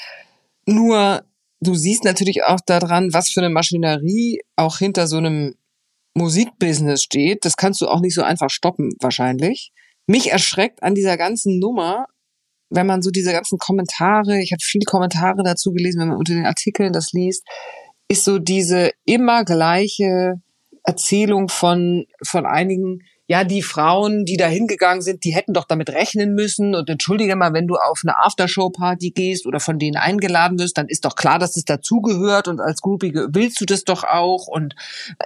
Nur du siehst natürlich auch daran, was für eine Maschinerie auch hinter so einem Musikbusiness steht. Das kannst du auch nicht so einfach stoppen, wahrscheinlich. Mich erschreckt an dieser ganzen Nummer wenn man so diese ganzen Kommentare, ich habe viele Kommentare dazu gelesen, wenn man unter den Artikeln das liest, ist so diese immer gleiche Erzählung von, von einigen, ja, die Frauen, die da hingegangen sind, die hätten doch damit rechnen müssen. Und entschuldige mal, wenn du auf eine Aftershow-Party gehst oder von denen eingeladen wirst, dann ist doch klar, dass es dazugehört und als Groupie willst du das doch auch. Und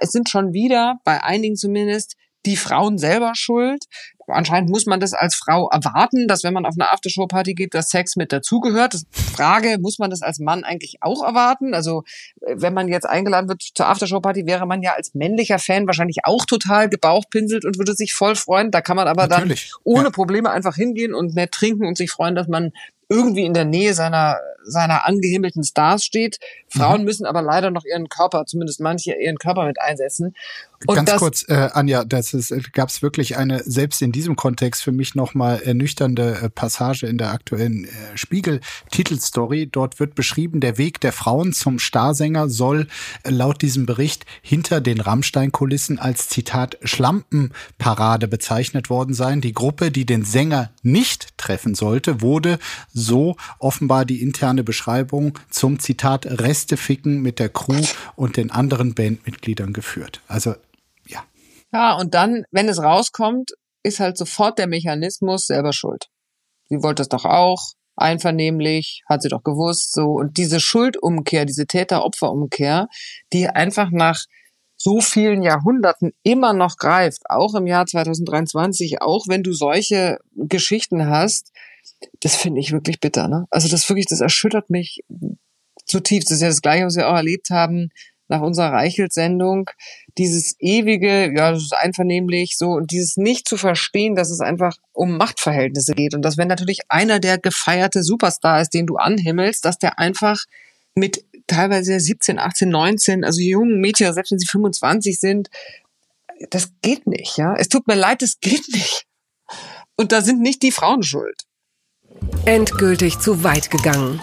es sind schon wieder, bei einigen zumindest, die Frauen selber schuld. Anscheinend muss man das als Frau erwarten, dass wenn man auf eine Aftershow-Party geht, dass Sex mit dazugehört. Frage, muss man das als Mann eigentlich auch erwarten? Also wenn man jetzt eingeladen wird zur Aftershow-Party, wäre man ja als männlicher Fan wahrscheinlich auch total gebauchpinselt und würde sich voll freuen. Da kann man aber Natürlich. dann ohne ja. Probleme einfach hingehen und nett trinken und sich freuen, dass man irgendwie in der Nähe seiner, seiner angehimmelten Stars steht. Frauen mhm. müssen aber leider noch ihren Körper, zumindest manche ihren Körper mit einsetzen. Und Ganz kurz, äh, Anja, das ist, äh, gab es wirklich eine, selbst in diesem Kontext für mich nochmal ernüchternde äh, Passage in der aktuellen äh, Spiegel-Titelstory. Dort wird beschrieben, der Weg der Frauen zum Starsänger soll äh, laut diesem Bericht hinter den Rammstein-Kulissen als Zitat Schlampenparade bezeichnet worden sein. Die Gruppe, die den Sänger nicht treffen sollte, wurde so offenbar die interne Beschreibung zum Zitat Resteficken mit der Crew und den anderen Bandmitgliedern geführt. Also ja, und dann, wenn es rauskommt, ist halt sofort der Mechanismus selber schuld. Sie wollte es doch auch, einvernehmlich, hat sie doch gewusst, so. Und diese Schuldumkehr, diese Täter-Opfer-Umkehr, die einfach nach so vielen Jahrhunderten immer noch greift, auch im Jahr 2023, auch wenn du solche Geschichten hast, das finde ich wirklich bitter, ne? Also das wirklich, das erschüttert mich zutiefst. Das ist ja das Gleiche, was wir auch erlebt haben nach unserer Reichelt-Sendung, dieses ewige, ja, das ist einvernehmmlich so und dieses nicht zu verstehen, dass es einfach um Machtverhältnisse geht und dass wenn natürlich einer der gefeierte Superstar ist, den du anhimmelst, dass der einfach mit teilweise 17, 18, 19, also jungen Mädchen, selbst wenn sie 25 sind, das geht nicht, ja. Es tut mir leid, das geht nicht. Und da sind nicht die Frauen schuld. Endgültig zu weit gegangen.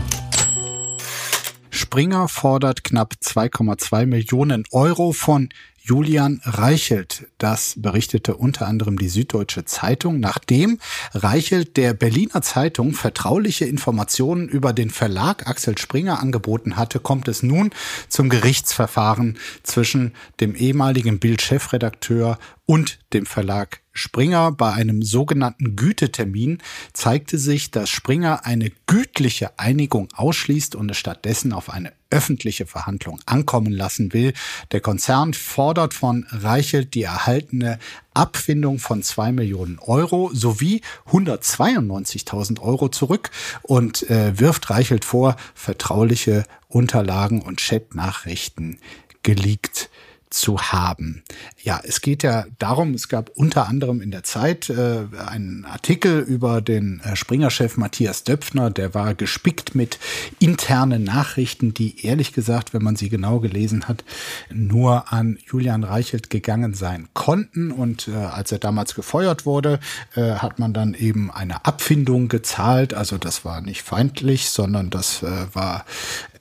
Springer fordert knapp 2,2 Millionen Euro von Julian Reichelt. Das berichtete unter anderem die Süddeutsche Zeitung, nachdem Reichelt der Berliner Zeitung vertrauliche Informationen über den Verlag Axel Springer angeboten hatte, kommt es nun zum Gerichtsverfahren zwischen dem ehemaligen Bild-Chefredakteur und dem Verlag Springer bei einem sogenannten Gütetermin zeigte sich, dass Springer eine gütliche Einigung ausschließt und es stattdessen auf eine öffentliche Verhandlung ankommen lassen will. Der Konzern fordert von Reichelt die erhaltene Abfindung von zwei Millionen Euro sowie 192.000 Euro zurück und äh, wirft Reichelt vor, vertrauliche Unterlagen und Chatnachrichten geleakt zu haben. Ja, es geht ja darum, es gab unter anderem in der Zeit äh, einen Artikel über den äh, Springer-Chef Matthias Döpfner, der war gespickt mit internen Nachrichten, die ehrlich gesagt, wenn man sie genau gelesen hat, nur an Julian Reichelt gegangen sein konnten. Und äh, als er damals gefeuert wurde, äh, hat man dann eben eine Abfindung gezahlt. Also das war nicht feindlich, sondern das äh, war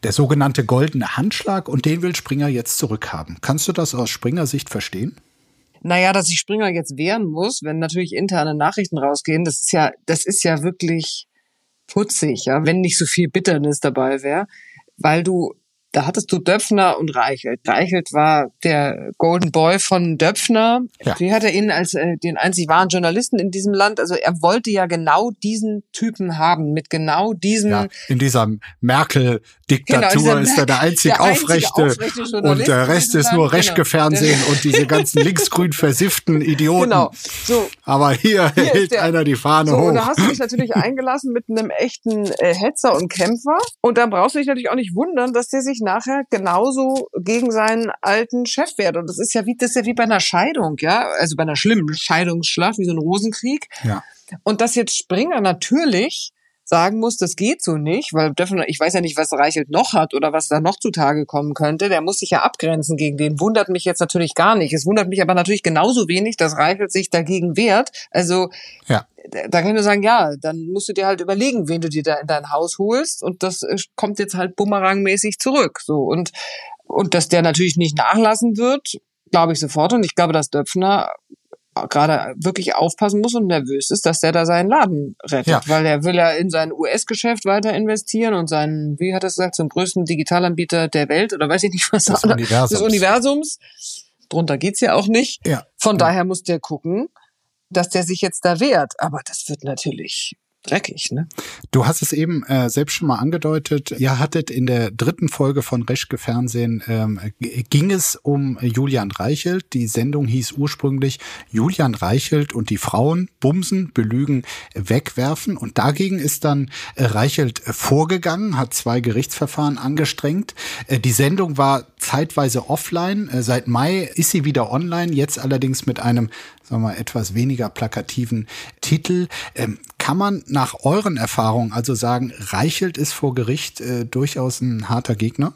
der sogenannte goldene Handschlag und den will Springer jetzt zurückhaben. Kannst du das aus Springer Sicht verstehen? Naja, dass sich Springer jetzt wehren muss, wenn natürlich interne Nachrichten rausgehen, das ist ja, das ist ja wirklich putzig, ja, wenn nicht so viel Bitternis dabei wäre, weil du da hattest du Döpfner und Reichelt. Reichelt war der Golden Boy von Döpfner. Ja. Wie hat er ihn als äh, den einzig wahren Journalisten in diesem Land? Also er wollte ja genau diesen Typen haben, mit genau diesem. Ja, in dieser Merkel-Diktatur genau, ist er der einzig der Aufrechte, aufrechte und der Rest ist nur genau. Reschke-Fernsehen und diese ganzen linksgrün versifften Idioten. Genau. So. Aber hier, hier hält der, einer die Fahne so, hoch. Und da hast du dich natürlich eingelassen mit einem echten äh, Hetzer und Kämpfer. Und da brauchst du dich natürlich auch nicht wundern, dass der sich nachher genauso gegen seinen alten Chef wehrt. Und das ist ja wie, das ist ja wie bei einer Scheidung, ja. Also bei einer schlimmen Scheidungsschlacht, wie so ein Rosenkrieg. Ja. Und dass jetzt Springer natürlich sagen muss, das geht so nicht, weil ich weiß ja nicht, was Reichelt noch hat oder was da noch zutage kommen könnte. Der muss sich ja abgrenzen gegen den. Wundert mich jetzt natürlich gar nicht. Es wundert mich aber natürlich genauso wenig, dass Reichelt sich dagegen wehrt. Also ja. da kann ich nur sagen, ja, dann musst du dir halt überlegen, wen du dir da in dein Haus holst und das äh, kommt jetzt halt bumerangmäßig zurück. So und und dass der natürlich nicht nachlassen wird, glaube ich sofort. Und ich glaube, dass Döpfner gerade wirklich aufpassen muss und nervös ist, dass der da seinen Laden rettet, ja. weil er will ja in sein US-Geschäft weiter investieren und seinen, wie hat er gesagt, zum größten Digitalanbieter der Welt oder weiß ich nicht was des, Universums. des Universums. Drunter geht's ja auch nicht. Ja. Von ja. daher muss der gucken, dass der sich jetzt da wehrt. Aber das wird natürlich dreckig, ne? Du hast es eben äh, selbst schon mal angedeutet. Ihr hattet in der dritten Folge von Reschke Fernsehen ähm, ging es um Julian Reichelt. Die Sendung hieß ursprünglich Julian Reichelt und die Frauen bumsen, belügen, wegwerfen. Und dagegen ist dann äh, Reichelt vorgegangen, hat zwei Gerichtsverfahren angestrengt. Äh, die Sendung war zeitweise offline. Äh, seit Mai ist sie wieder online, jetzt allerdings mit einem sagen wir, etwas weniger plakativen Titel. Ähm, kann man nach euren Erfahrungen also sagen, Reichelt ist vor Gericht äh, durchaus ein harter Gegner?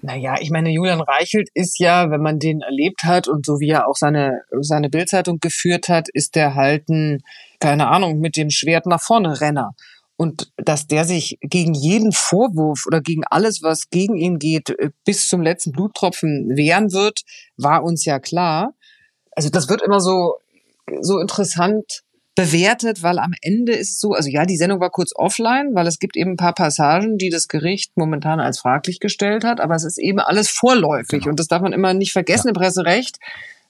Naja, ich meine, Julian Reichelt ist ja, wenn man den erlebt hat und so wie er auch seine, seine Bildzeitung geführt hat, ist der halt ein, keine Ahnung, mit dem Schwert nach vorne Renner. Und dass der sich gegen jeden Vorwurf oder gegen alles, was gegen ihn geht, äh, bis zum letzten Bluttropfen wehren wird, war uns ja klar also das wird immer so, so interessant bewertet, weil am Ende ist es so, also ja, die Sendung war kurz offline, weil es gibt eben ein paar Passagen, die das Gericht momentan als fraglich gestellt hat, aber es ist eben alles vorläufig genau. und das darf man immer nicht vergessen ja. im Presserecht.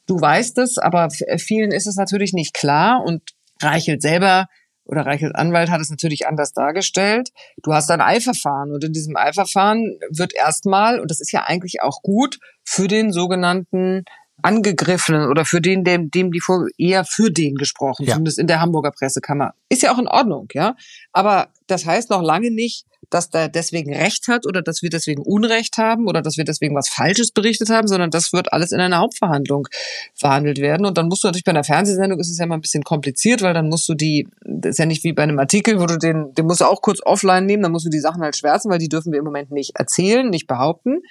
Du weißt es, aber vielen ist es natürlich nicht klar und Reichelt selber oder Reichelt Anwalt hat es natürlich anders dargestellt. Du hast ein Eilverfahren und in diesem Eilverfahren wird erstmal, und das ist ja eigentlich auch gut, für den sogenannten Angegriffenen oder für den, dem, dem die vor, eher für den gesprochen, ja. zumindest in der Hamburger Pressekammer. Ist ja auch in Ordnung, ja. Aber das heißt noch lange nicht, dass der deswegen Recht hat oder dass wir deswegen Unrecht haben oder dass wir deswegen was Falsches berichtet haben, sondern das wird alles in einer Hauptverhandlung verhandelt werden. Und dann musst du natürlich bei einer Fernsehsendung ist es ja mal ein bisschen kompliziert, weil dann musst du die, das ist ja nicht wie bei einem Artikel, wo du den, den musst du auch kurz offline nehmen, dann musst du die Sachen halt schwärzen, weil die dürfen wir im Moment nicht erzählen, nicht behaupten.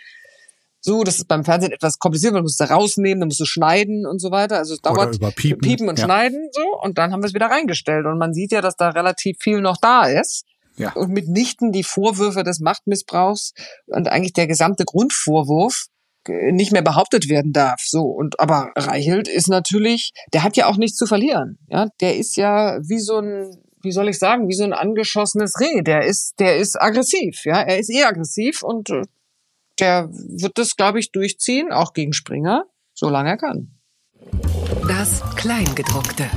So, das ist beim Fernsehen etwas kompliziert, weil du musst da rausnehmen, dann musst du schneiden und so weiter. Also es dauert piepen. piepen und ja. schneiden so und dann haben wir es wieder reingestellt und man sieht ja, dass da relativ viel noch da ist. Ja. Und mitnichten die Vorwürfe des Machtmissbrauchs und eigentlich der gesamte Grundvorwurf äh, nicht mehr behauptet werden darf. So und aber Reichelt ist natürlich, der hat ja auch nichts zu verlieren. Ja, der ist ja wie so ein wie soll ich sagen, wie so ein angeschossenes Reh. Der ist, der ist aggressiv, ja. Er ist eh aggressiv und äh, der wird das, glaube ich, durchziehen, auch gegen Springer, solange er kann. Das Kleingedruckte.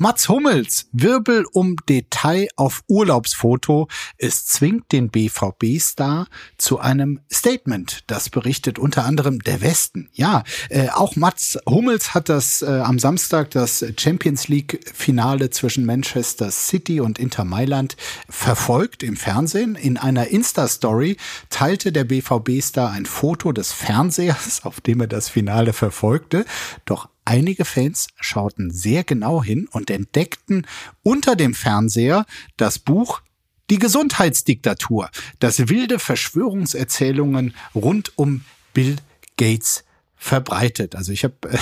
Mats Hummels, Wirbel um Detail auf Urlaubsfoto. Es zwingt den BVB-Star zu einem Statement. Das berichtet unter anderem der Westen. Ja, äh, auch Mats Hummels hat das äh, am Samstag das Champions League-Finale zwischen Manchester City und Inter Mailand verfolgt im Fernsehen. In einer Insta-Story teilte der BVB-Star ein Foto des Fernsehers, auf dem er das Finale verfolgte. Doch Einige Fans schauten sehr genau hin und entdeckten unter dem Fernseher das Buch Die Gesundheitsdiktatur, das wilde Verschwörungserzählungen rund um Bill Gates verbreitet. Also ich habe äh,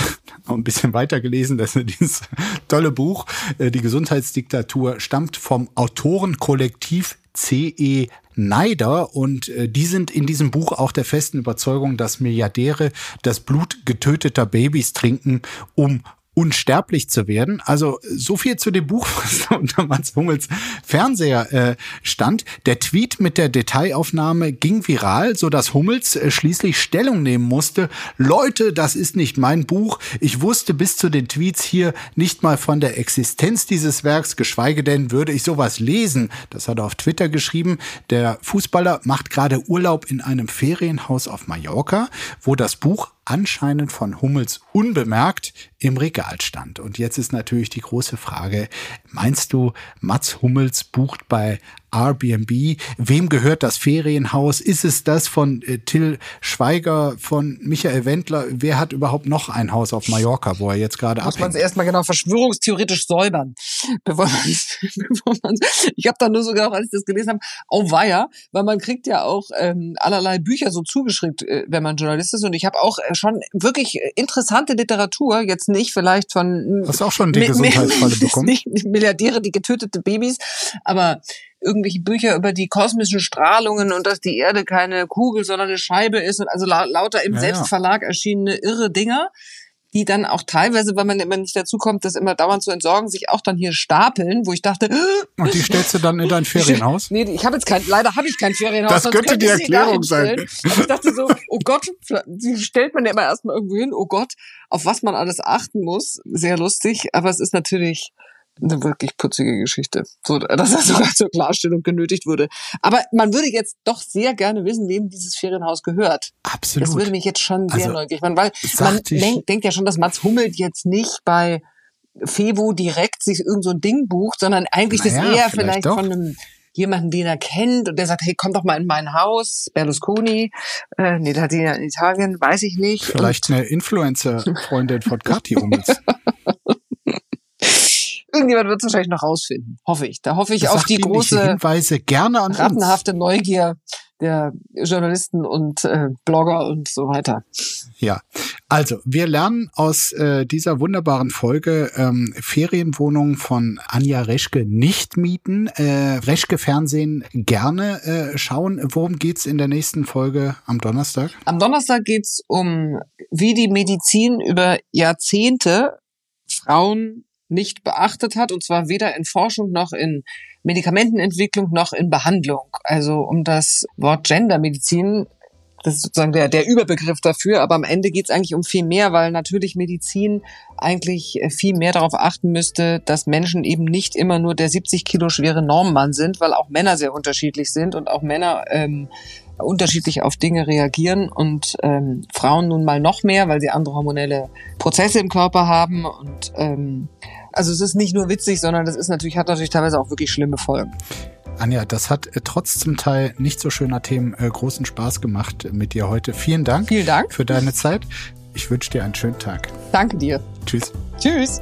noch ein bisschen weiter gelesen, dass dieses tolle Buch, äh, die Gesundheitsdiktatur, stammt vom Autorenkollektiv CE Neider und äh, die sind in diesem Buch auch der festen Überzeugung, dass Milliardäre das Blut getöteter Babys trinken, um unsterblich zu werden. Also so viel zu dem Buch, was da unter Mats Hummels Fernseher äh, stand. Der Tweet mit der Detailaufnahme ging viral, so dass Hummels äh, schließlich Stellung nehmen musste. Leute, das ist nicht mein Buch. Ich wusste bis zu den Tweets hier nicht mal von der Existenz dieses Werks, geschweige denn würde ich sowas lesen. Das hat er auf Twitter geschrieben. Der Fußballer macht gerade Urlaub in einem Ferienhaus auf Mallorca, wo das Buch anscheinend von Hummels unbemerkt im Regal stand. Und jetzt ist natürlich die große Frage, meinst du, Mats Hummels bucht bei Airbnb? Wem gehört das Ferienhaus? Ist es das von äh, Till Schweiger, von Michael Wendler? Wer hat überhaupt noch ein Haus auf Mallorca, wo er jetzt gerade abhängt? Muss man es erstmal genau verschwörungstheoretisch säubern, bevor man, bevor man Ich habe da nur so gedacht, als ich das gelesen habe, oh weia, weil man kriegt ja auch ähm, allerlei Bücher so zugeschickt, äh, wenn man Journalist ist. Und ich habe auch äh, schon wirklich interessante Literatur, jetzt nicht vielleicht von Hast du auch schon die Gesundheitsfalle bekommen? Nicht Milliardäre, die getötete Babys, aber irgendwelche Bücher über die kosmischen Strahlungen und dass die Erde keine Kugel, sondern eine Scheibe ist und also la lauter im ja, Selbstverlag erschienene irre Dinger die dann auch teilweise, weil man immer nicht dazu kommt, das immer dauernd zu entsorgen, sich auch dann hier stapeln, wo ich dachte, und die stellst du dann in dein Ferienhaus? nee, ich habe jetzt kein, leider habe ich kein Ferienhaus. Das könnte die Erklärung sein. Aber ich dachte so, oh Gott, die stellt man ja immer erstmal irgendwo hin, oh Gott, auf was man alles achten muss. Sehr lustig, aber es ist natürlich eine wirklich putzige Geschichte, so dass er sogar zur Klarstellung genötigt wurde. Aber man würde jetzt doch sehr gerne wissen, wem dieses Ferienhaus gehört. Absolut. Das würde mich jetzt schon sehr also, neugierig machen, weil man denkt, denkt ja schon, dass Mats Hummelt jetzt nicht bei Fevo direkt sich irgend so ein Ding bucht, sondern eigentlich naja, das eher vielleicht, vielleicht von einem jemanden, den er kennt und der sagt, hey, komm doch mal in mein Haus, Berlusconi, äh, nee, da hat in Italien, weiß ich nicht. Vielleicht und eine Influencer-Freundin von Kathi Hummels. Irgendjemand wird es wahrscheinlich noch rausfinden, hoffe ich. Da hoffe ich das auf die große Hinweise gerne an rattenhafte uns. Neugier der Journalisten und äh, Blogger und so weiter. Ja, also wir lernen aus äh, dieser wunderbaren Folge ähm, Ferienwohnungen von Anja Reschke nicht mieten, äh, Reschke Fernsehen gerne äh, schauen. Worum geht's in der nächsten Folge am Donnerstag? Am Donnerstag geht's um, wie die Medizin über Jahrzehnte Frauen nicht beachtet hat, und zwar weder in Forschung noch in Medikamentenentwicklung noch in Behandlung. Also um das Wort Gendermedizin, das ist sozusagen der, der Überbegriff dafür, aber am Ende geht es eigentlich um viel mehr, weil natürlich Medizin eigentlich viel mehr darauf achten müsste, dass Menschen eben nicht immer nur der 70 Kilo schwere Normmann sind, weil auch Männer sehr unterschiedlich sind und auch Männer ähm, unterschiedlich auf Dinge reagieren und ähm, Frauen nun mal noch mehr, weil sie andere hormonelle Prozesse im Körper haben und ähm, also es ist nicht nur witzig, sondern das ist natürlich hat natürlich teilweise auch wirklich schlimme Folgen. Anja, das hat äh, trotz zum Teil nicht so schöner Themen äh, großen Spaß gemacht mit dir heute. Vielen Dank. Vielen Dank für deine Zeit. Ich wünsche dir einen schönen Tag. Danke dir. Tschüss. Tschüss.